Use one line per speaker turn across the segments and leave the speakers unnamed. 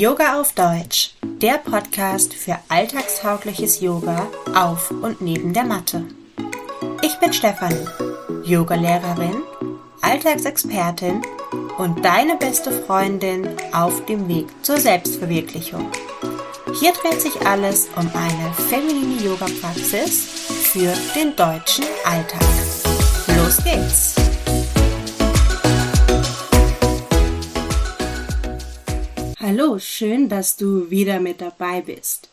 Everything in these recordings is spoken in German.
Yoga auf Deutsch, der Podcast für alltagstaugliches Yoga auf und neben der Matte. Ich bin Stefanie, Yogalehrerin, Alltagsexpertin und deine beste Freundin auf dem Weg zur Selbstverwirklichung. Hier dreht sich alles um eine feminine Yoga-Praxis für den deutschen Alltag. Los geht's! Hallo, schön, dass du wieder mit dabei bist.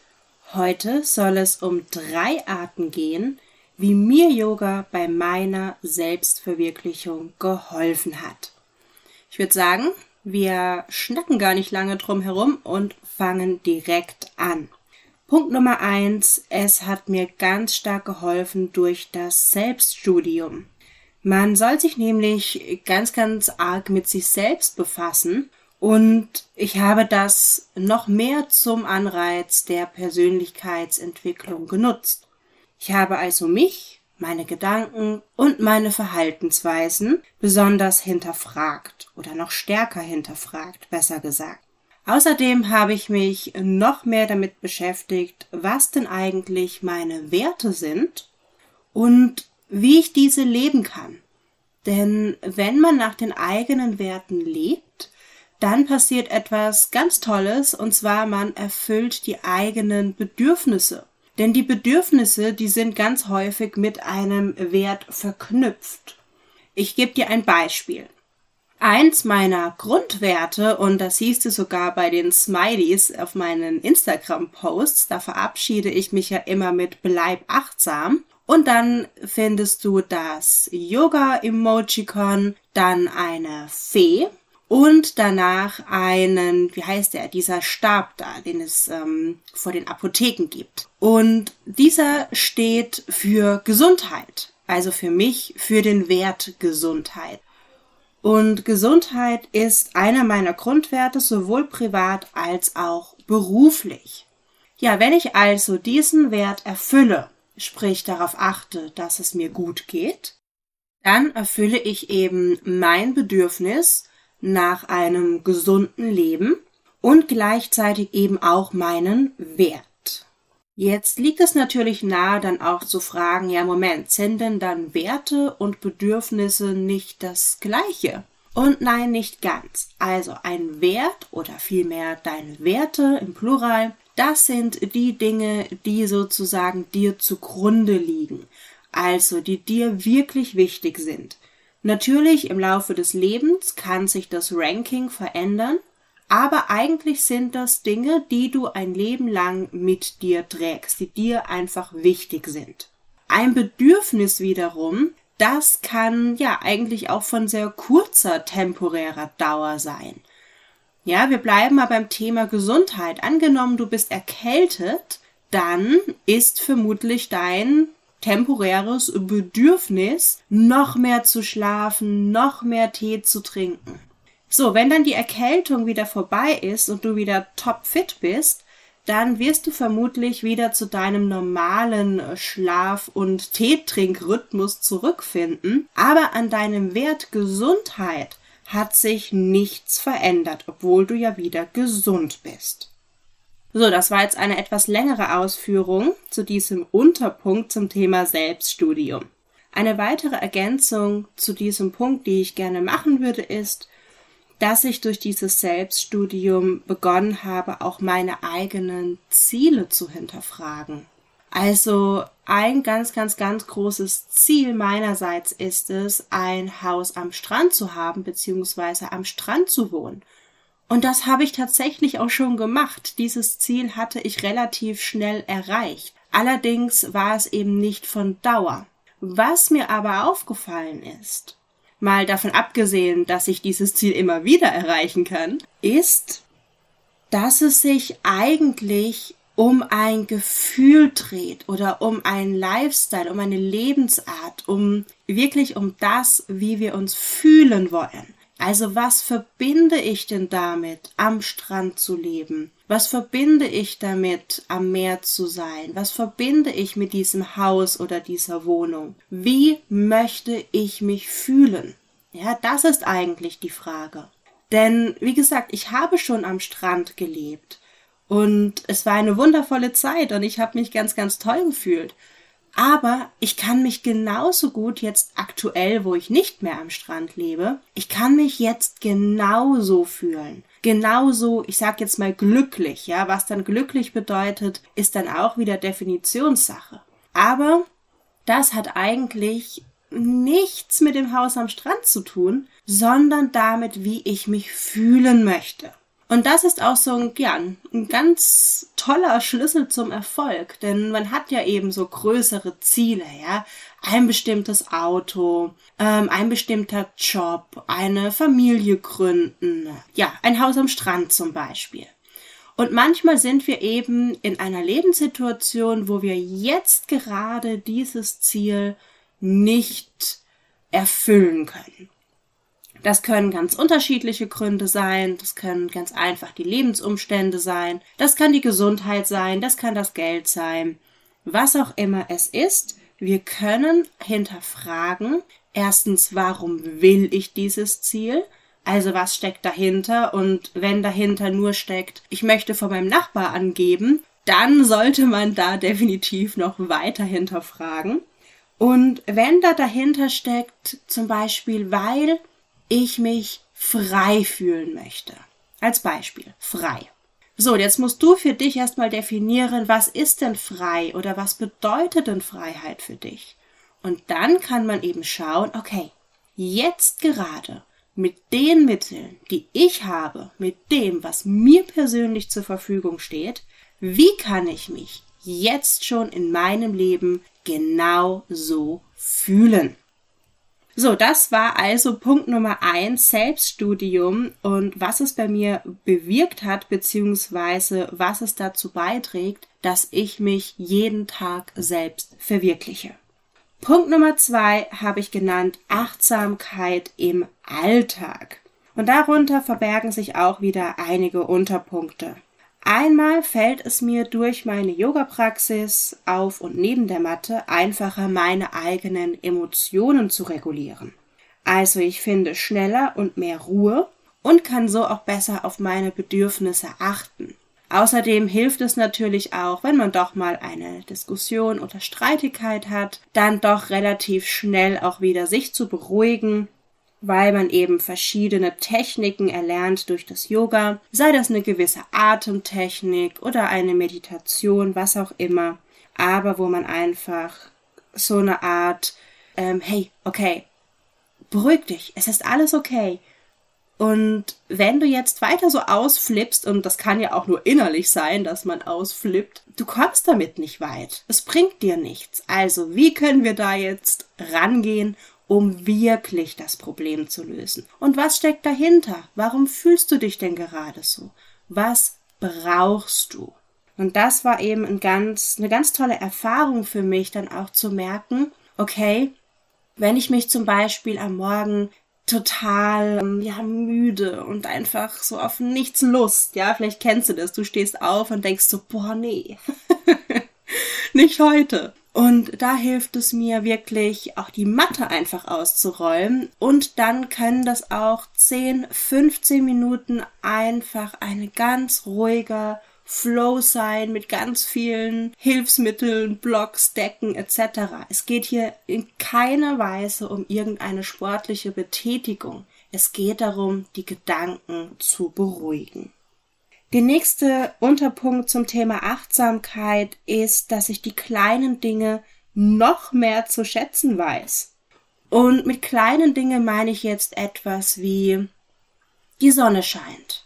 Heute soll es um drei Arten gehen, wie mir Yoga bei meiner Selbstverwirklichung geholfen hat. Ich würde sagen, wir schnacken gar nicht lange drum herum und fangen direkt an. Punkt Nummer eins, es hat mir ganz stark geholfen durch das Selbststudium. Man soll sich nämlich ganz, ganz arg mit sich selbst befassen und ich habe das noch mehr zum Anreiz der Persönlichkeitsentwicklung genutzt. Ich habe also mich, meine Gedanken und meine Verhaltensweisen besonders hinterfragt oder noch stärker hinterfragt, besser gesagt. Außerdem habe ich mich noch mehr damit beschäftigt, was denn eigentlich meine Werte sind und wie ich diese leben kann. Denn wenn man nach den eigenen Werten lebt, dann passiert etwas ganz Tolles, und zwar man erfüllt die eigenen Bedürfnisse. Denn die Bedürfnisse, die sind ganz häufig mit einem Wert verknüpft. Ich gebe dir ein Beispiel. Eins meiner Grundwerte, und das siehst du sogar bei den Smileys auf meinen Instagram-Posts, da verabschiede ich mich ja immer mit Bleib achtsam. Und dann findest du das Yoga-Emojicon, dann eine Fee, und danach einen, wie heißt der, dieser Stab da, den es ähm, vor den Apotheken gibt. Und dieser steht für Gesundheit, also für mich für den Wert Gesundheit. Und Gesundheit ist einer meiner Grundwerte, sowohl privat als auch beruflich. Ja, wenn ich also diesen Wert erfülle, sprich darauf achte, dass es mir gut geht, dann erfülle ich eben mein Bedürfnis, nach einem gesunden Leben und gleichzeitig eben auch meinen Wert. Jetzt liegt es natürlich nahe, dann auch zu fragen, ja Moment, sind denn dann Werte und Bedürfnisse nicht das gleiche? Und nein, nicht ganz. Also ein Wert oder vielmehr deine Werte im Plural, das sind die Dinge, die sozusagen dir zugrunde liegen. Also die dir wirklich wichtig sind. Natürlich im Laufe des Lebens kann sich das Ranking verändern, aber eigentlich sind das Dinge, die du ein Leben lang mit dir trägst, die dir einfach wichtig sind. Ein Bedürfnis wiederum, das kann ja eigentlich auch von sehr kurzer temporärer Dauer sein. Ja, wir bleiben mal beim Thema Gesundheit. Angenommen, du bist erkältet, dann ist vermutlich dein temporäres Bedürfnis, noch mehr zu schlafen, noch mehr Tee zu trinken. So, wenn dann die Erkältung wieder vorbei ist und du wieder topfit bist, dann wirst du vermutlich wieder zu deinem normalen Schlaf- und Teetrinkrhythmus zurückfinden, aber an deinem Wert Gesundheit hat sich nichts verändert, obwohl du ja wieder gesund bist. So, das war jetzt eine etwas längere Ausführung zu diesem Unterpunkt zum Thema Selbststudium. Eine weitere Ergänzung zu diesem Punkt, die ich gerne machen würde, ist, dass ich durch dieses Selbststudium begonnen habe, auch meine eigenen Ziele zu hinterfragen. Also ein ganz, ganz, ganz großes Ziel meinerseits ist es, ein Haus am Strand zu haben, beziehungsweise am Strand zu wohnen. Und das habe ich tatsächlich auch schon gemacht. Dieses Ziel hatte ich relativ schnell erreicht. Allerdings war es eben nicht von Dauer. Was mir aber aufgefallen ist, mal davon abgesehen, dass ich dieses Ziel immer wieder erreichen kann, ist, dass es sich eigentlich um ein Gefühl dreht oder um einen Lifestyle, um eine Lebensart, um wirklich um das, wie wir uns fühlen wollen. Also was verbinde ich denn damit, am Strand zu leben? Was verbinde ich damit, am Meer zu sein? Was verbinde ich mit diesem Haus oder dieser Wohnung? Wie möchte ich mich fühlen? Ja, das ist eigentlich die Frage. Denn, wie gesagt, ich habe schon am Strand gelebt. Und es war eine wundervolle Zeit und ich habe mich ganz, ganz toll gefühlt. Aber ich kann mich genauso gut jetzt aktuell, wo ich nicht mehr am Strand lebe, ich kann mich jetzt genauso fühlen. Genauso, ich sag jetzt mal glücklich, ja, was dann glücklich bedeutet, ist dann auch wieder Definitionssache. Aber das hat eigentlich nichts mit dem Haus am Strand zu tun, sondern damit, wie ich mich fühlen möchte. Und das ist auch so ein, ja, ein ganz toller Schlüssel zum Erfolg, denn man hat ja eben so größere Ziele, ja, ein bestimmtes Auto, ähm, ein bestimmter Job, eine Familie gründen, ja, ein Haus am Strand zum Beispiel. Und manchmal sind wir eben in einer Lebenssituation, wo wir jetzt gerade dieses Ziel nicht erfüllen können. Das können ganz unterschiedliche Gründe sein, das können ganz einfach die Lebensumstände sein, das kann die Gesundheit sein, das kann das Geld sein, was auch immer es ist. Wir können hinterfragen, erstens, warum will ich dieses Ziel? Also was steckt dahinter? Und wenn dahinter nur steckt, ich möchte von meinem Nachbar angeben, dann sollte man da definitiv noch weiter hinterfragen. Und wenn da dahinter steckt, zum Beispiel, weil ich mich frei fühlen möchte. Als Beispiel, frei. So, jetzt musst du für dich erstmal definieren, was ist denn frei oder was bedeutet denn Freiheit für dich? Und dann kann man eben schauen, okay, jetzt gerade mit den Mitteln, die ich habe, mit dem, was mir persönlich zur Verfügung steht, wie kann ich mich jetzt schon in meinem Leben genau so fühlen? So, das war also Punkt Nummer eins, Selbststudium und was es bei mir bewirkt hat, beziehungsweise was es dazu beiträgt, dass ich mich jeden Tag selbst verwirkliche. Punkt Nummer zwei habe ich genannt Achtsamkeit im Alltag. Und darunter verbergen sich auch wieder einige Unterpunkte. Einmal fällt es mir durch meine Yoga-Praxis auf und neben der Matte einfacher, meine eigenen Emotionen zu regulieren. Also ich finde schneller und mehr Ruhe und kann so auch besser auf meine Bedürfnisse achten. Außerdem hilft es natürlich auch, wenn man doch mal eine Diskussion oder Streitigkeit hat, dann doch relativ schnell auch wieder sich zu beruhigen weil man eben verschiedene Techniken erlernt durch das Yoga, sei das eine gewisse Atemtechnik oder eine Meditation, was auch immer, aber wo man einfach so eine Art, ähm, hey, okay, beruhig dich, es ist alles okay. Und wenn du jetzt weiter so ausflippst, und das kann ja auch nur innerlich sein, dass man ausflippt, du kommst damit nicht weit. Es bringt dir nichts. Also, wie können wir da jetzt rangehen um wirklich das Problem zu lösen. Und was steckt dahinter? Warum fühlst du dich denn gerade so? Was brauchst du? Und das war eben ein ganz, eine ganz tolle Erfahrung für mich, dann auch zu merken, okay, wenn ich mich zum Beispiel am Morgen total ähm, ja müde und einfach so auf nichts Lust, ja, vielleicht kennst du das, du stehst auf und denkst so, boah, nee, nicht heute. Und da hilft es mir wirklich, auch die Matte einfach auszuräumen. Und dann können das auch 10, 15 Minuten einfach eine ganz ruhiger Flow sein mit ganz vielen Hilfsmitteln, Blocks, Decken etc. Es geht hier in keiner Weise um irgendeine sportliche Betätigung. Es geht darum, die Gedanken zu beruhigen. Der nächste Unterpunkt zum Thema Achtsamkeit ist, dass ich die kleinen Dinge noch mehr zu schätzen weiß. Und mit kleinen Dingen meine ich jetzt etwas wie die Sonne scheint.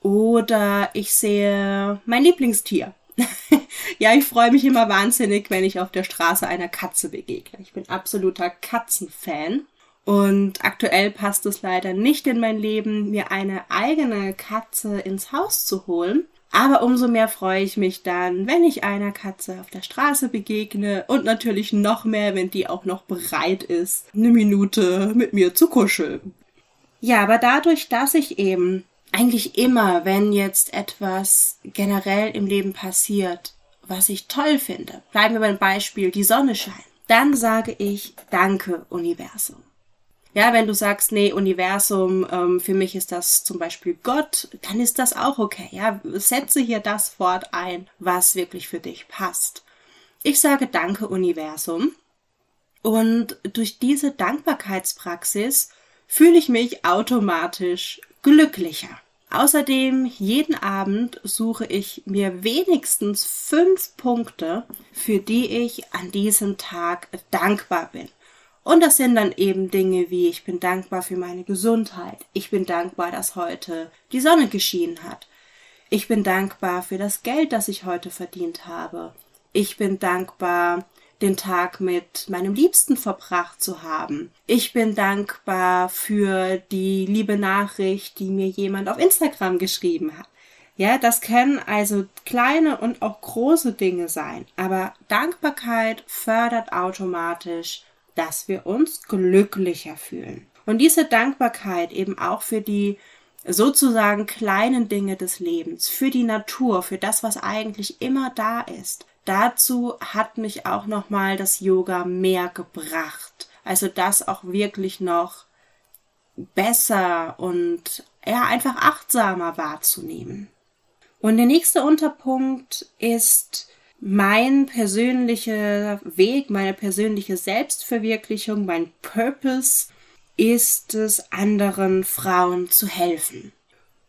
Oder ich sehe mein Lieblingstier. ja, ich freue mich immer wahnsinnig, wenn ich auf der Straße einer Katze begegne. Ich bin absoluter Katzenfan. Und aktuell passt es leider nicht in mein Leben, mir eine eigene Katze ins Haus zu holen. Aber umso mehr freue ich mich dann, wenn ich einer Katze auf der Straße begegne und natürlich noch mehr, wenn die auch noch bereit ist, eine Minute mit mir zu kuscheln. Ja, aber dadurch, dass ich eben eigentlich immer, wenn jetzt etwas generell im Leben passiert, was ich toll finde, bleiben wir beim Beispiel die Sonne scheint, dann sage ich Danke, Universum. Ja, wenn du sagst, nee, Universum, ähm, für mich ist das zum Beispiel Gott, dann ist das auch okay. Ja, setze hier das Wort ein, was wirklich für dich passt. Ich sage Danke, Universum. Und durch diese Dankbarkeitspraxis fühle ich mich automatisch glücklicher. Außerdem jeden Abend suche ich mir wenigstens fünf Punkte, für die ich an diesem Tag dankbar bin. Und das sind dann eben Dinge wie ich bin dankbar für meine Gesundheit. Ich bin dankbar, dass heute die Sonne geschienen hat. Ich bin dankbar für das Geld, das ich heute verdient habe. Ich bin dankbar, den Tag mit meinem Liebsten verbracht zu haben. Ich bin dankbar für die liebe Nachricht, die mir jemand auf Instagram geschrieben hat. Ja, das können also kleine und auch große Dinge sein, aber Dankbarkeit fördert automatisch dass wir uns glücklicher fühlen. Und diese Dankbarkeit eben auch für die sozusagen kleinen Dinge des Lebens, für die Natur, für das, was eigentlich immer da ist. Dazu hat mich auch nochmal das Yoga mehr gebracht. Also das auch wirklich noch besser und ja, einfach achtsamer wahrzunehmen. Und der nächste Unterpunkt ist mein persönlicher Weg, meine persönliche Selbstverwirklichung, mein Purpose ist es, anderen Frauen zu helfen.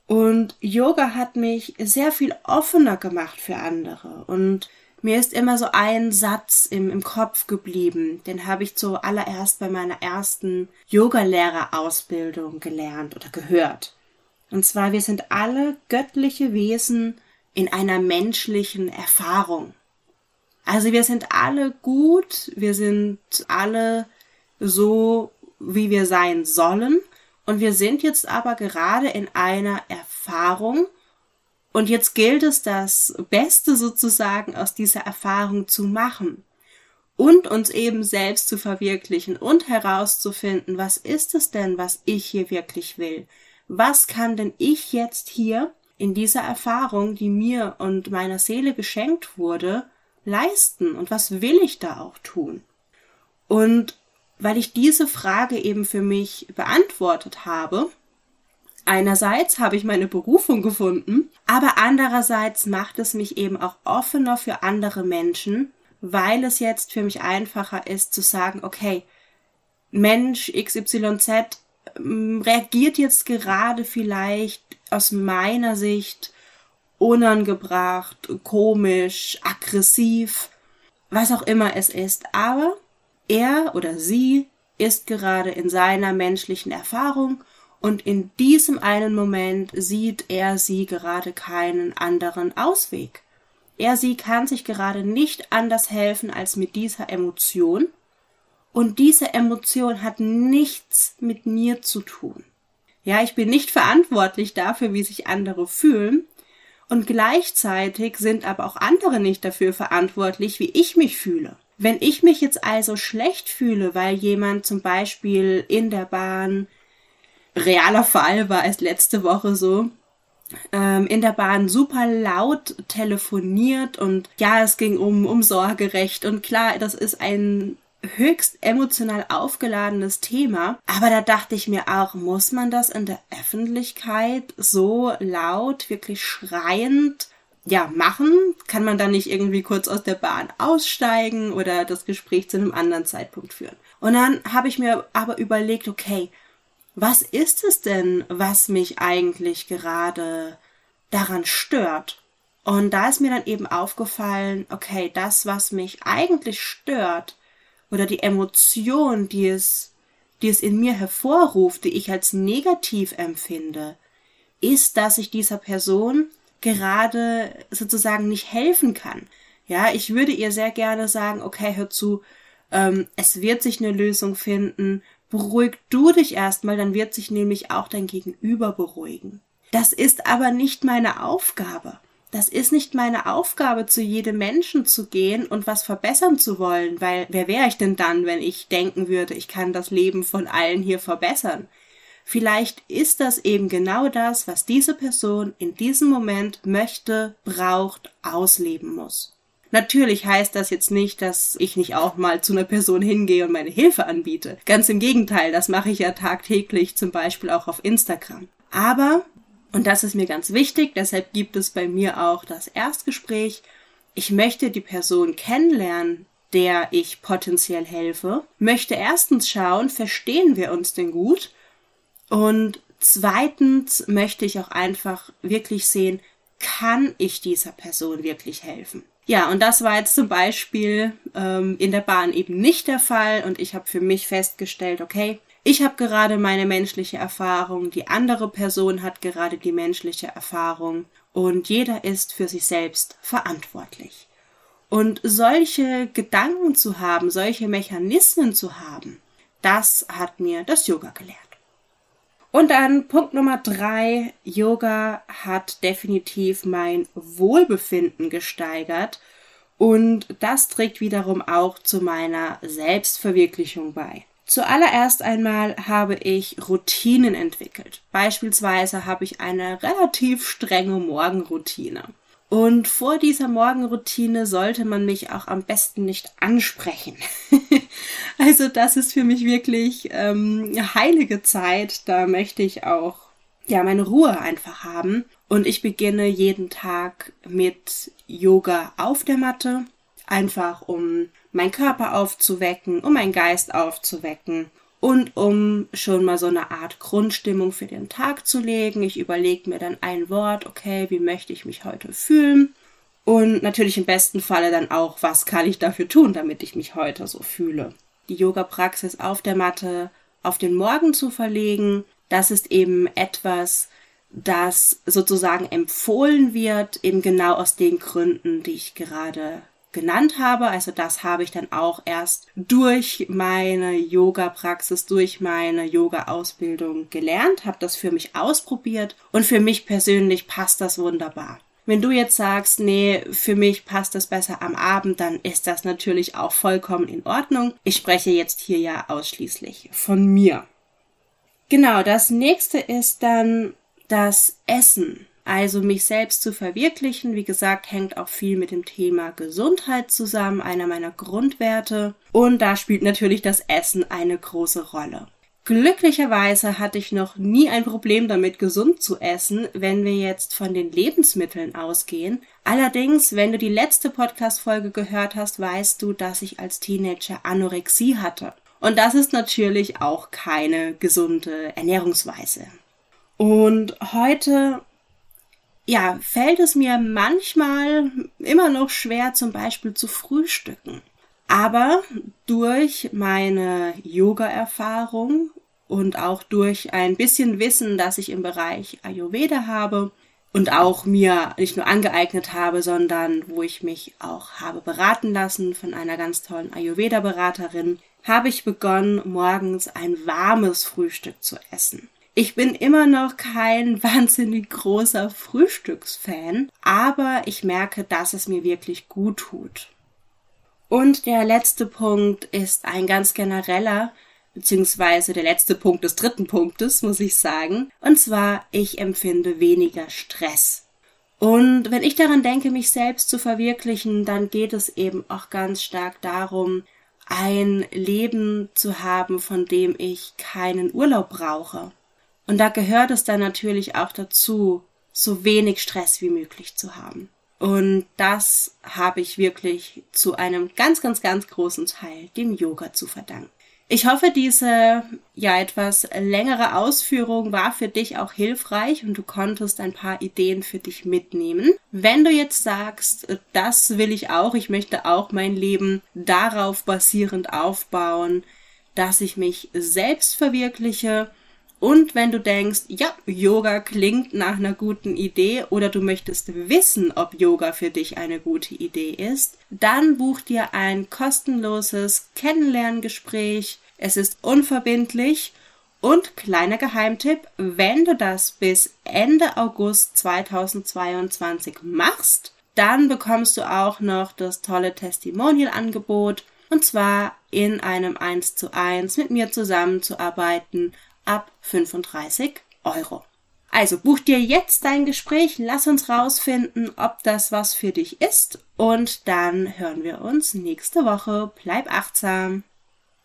Und Yoga hat mich sehr viel offener gemacht für andere. Und mir ist immer so ein Satz im, im Kopf geblieben. Den habe ich zuallererst bei meiner ersten Yogalehrerausbildung gelernt oder gehört. Und zwar, wir sind alle göttliche Wesen in einer menschlichen Erfahrung. Also wir sind alle gut, wir sind alle so, wie wir sein sollen. Und wir sind jetzt aber gerade in einer Erfahrung. Und jetzt gilt es, das Beste sozusagen aus dieser Erfahrung zu machen. Und uns eben selbst zu verwirklichen und herauszufinden, was ist es denn, was ich hier wirklich will? Was kann denn ich jetzt hier in dieser Erfahrung, die mir und meiner Seele geschenkt wurde, leisten und was will ich da auch tun? Und weil ich diese Frage eben für mich beantwortet habe, einerseits habe ich meine Berufung gefunden, aber andererseits macht es mich eben auch offener für andere Menschen, weil es jetzt für mich einfacher ist zu sagen, okay, Mensch XYZ ähm, reagiert jetzt gerade vielleicht aus meiner Sicht unangebracht, komisch, aggressiv, was auch immer es ist. Aber er oder sie ist gerade in seiner menschlichen Erfahrung und in diesem einen Moment sieht er sie gerade keinen anderen Ausweg. Er sie kann sich gerade nicht anders helfen als mit dieser Emotion und diese Emotion hat nichts mit mir zu tun. Ja, ich bin nicht verantwortlich dafür, wie sich andere fühlen, und gleichzeitig sind aber auch andere nicht dafür verantwortlich, wie ich mich fühle. Wenn ich mich jetzt also schlecht fühle, weil jemand zum Beispiel in der Bahn, realer Fall war es letzte Woche so, ähm, in der Bahn super laut telefoniert und ja, es ging um, um Sorgerecht und klar, das ist ein höchst emotional aufgeladenes Thema. Aber da dachte ich mir auch, muss man das in der Öffentlichkeit so laut, wirklich schreiend ja, machen? Kann man dann nicht irgendwie kurz aus der Bahn aussteigen oder das Gespräch zu einem anderen Zeitpunkt führen? Und dann habe ich mir aber überlegt, okay, was ist es denn, was mich eigentlich gerade daran stört? Und da ist mir dann eben aufgefallen, okay, das, was mich eigentlich stört, oder die Emotion, die es, die es in mir hervorruft, die ich als negativ empfinde, ist, dass ich dieser Person gerade sozusagen nicht helfen kann. Ja, ich würde ihr sehr gerne sagen, okay, hör zu, ähm, es wird sich eine Lösung finden, beruhig du dich erstmal, dann wird sich nämlich auch dein Gegenüber beruhigen. Das ist aber nicht meine Aufgabe das ist nicht meine Aufgabe, zu jedem Menschen zu gehen und was verbessern zu wollen, weil wer wäre ich denn dann, wenn ich denken würde, ich kann das Leben von allen hier verbessern? Vielleicht ist das eben genau das, was diese Person in diesem Moment möchte, braucht, ausleben muss. Natürlich heißt das jetzt nicht, dass ich nicht auch mal zu einer Person hingehe und meine Hilfe anbiete. Ganz im Gegenteil, das mache ich ja tagtäglich, zum Beispiel auch auf Instagram. Aber, und das ist mir ganz wichtig, deshalb gibt es bei mir auch das Erstgespräch, ich möchte die Person kennenlernen, der ich potenziell helfe, möchte erstens schauen, verstehen wir uns denn gut? Und zweitens möchte ich auch einfach wirklich sehen, kann ich dieser Person wirklich helfen? Ja, und das war jetzt zum Beispiel ähm, in der Bahn eben nicht der Fall und ich habe für mich festgestellt, okay, ich habe gerade meine menschliche Erfahrung, die andere Person hat gerade die menschliche Erfahrung und jeder ist für sich selbst verantwortlich. Und solche Gedanken zu haben, solche Mechanismen zu haben, das hat mir das Yoga gelehrt. Und dann Punkt Nummer drei. Yoga hat definitiv mein Wohlbefinden gesteigert. Und das trägt wiederum auch zu meiner Selbstverwirklichung bei. Zuallererst einmal habe ich Routinen entwickelt. Beispielsweise habe ich eine relativ strenge Morgenroutine. Und vor dieser Morgenroutine sollte man mich auch am besten nicht ansprechen. also das ist für mich wirklich ähm, heilige Zeit. Da möchte ich auch ja meine Ruhe einfach haben. Und ich beginne jeden Tag mit Yoga auf der Matte, einfach um meinen Körper aufzuwecken, um meinen Geist aufzuwecken und um schon mal so eine Art Grundstimmung für den Tag zu legen. Ich überlege mir dann ein Wort, okay, wie möchte ich mich heute fühlen? Und natürlich im besten Falle dann auch, was kann ich dafür tun, damit ich mich heute so fühle. Die Yoga-Praxis auf der Matte auf den Morgen zu verlegen, das ist eben etwas, das sozusagen empfohlen wird, eben genau aus den Gründen, die ich gerade genannt habe. Also das habe ich dann auch erst durch meine Yoga-Praxis, durch meine Yoga-Ausbildung gelernt, habe das für mich ausprobiert und für mich persönlich passt das wunderbar. Wenn du jetzt sagst, nee, für mich passt das besser am Abend, dann ist das natürlich auch vollkommen in Ordnung. Ich spreche jetzt hier ja ausschließlich von mir. Genau, das nächste ist dann das Essen. Also mich selbst zu verwirklichen, wie gesagt, hängt auch viel mit dem Thema Gesundheit zusammen, einer meiner Grundwerte. Und da spielt natürlich das Essen eine große Rolle. Glücklicherweise hatte ich noch nie ein Problem damit, gesund zu essen, wenn wir jetzt von den Lebensmitteln ausgehen. Allerdings, wenn du die letzte Podcast-Folge gehört hast, weißt du, dass ich als Teenager Anorexie hatte. Und das ist natürlich auch keine gesunde Ernährungsweise. Und heute ja, fällt es mir manchmal immer noch schwer, zum Beispiel zu frühstücken. Aber durch meine Yoga-Erfahrung und auch durch ein bisschen Wissen, das ich im Bereich Ayurveda habe und auch mir nicht nur angeeignet habe, sondern wo ich mich auch habe beraten lassen von einer ganz tollen Ayurveda-Beraterin, habe ich begonnen, morgens ein warmes Frühstück zu essen. Ich bin immer noch kein wahnsinnig großer Frühstücksfan, aber ich merke, dass es mir wirklich gut tut. Und der letzte Punkt ist ein ganz genereller, beziehungsweise der letzte Punkt des dritten Punktes, muss ich sagen. Und zwar, ich empfinde weniger Stress. Und wenn ich daran denke, mich selbst zu verwirklichen, dann geht es eben auch ganz stark darum, ein Leben zu haben, von dem ich keinen Urlaub brauche. Und da gehört es dann natürlich auch dazu, so wenig Stress wie möglich zu haben. Und das habe ich wirklich zu einem ganz, ganz, ganz großen Teil dem Yoga zu verdanken. Ich hoffe, diese ja etwas längere Ausführung war für dich auch hilfreich und du konntest ein paar Ideen für dich mitnehmen. Wenn du jetzt sagst, das will ich auch, ich möchte auch mein Leben darauf basierend aufbauen, dass ich mich selbst verwirkliche, und wenn du denkst, ja, Yoga klingt nach einer guten Idee oder du möchtest wissen, ob Yoga für dich eine gute Idee ist, dann buch dir ein kostenloses Kennenlerngespräch. Es ist unverbindlich. Und kleiner Geheimtipp, wenn du das bis Ende August 2022 machst, dann bekommst du auch noch das tolle Testimonial-Angebot. Und zwar in einem 1 zu 1 mit mir zusammenzuarbeiten ab 35 Euro. Also buch dir jetzt dein Gespräch, lass uns rausfinden, ob das was für dich ist Und dann hören wir uns nächste Woche. Bleib achtsam.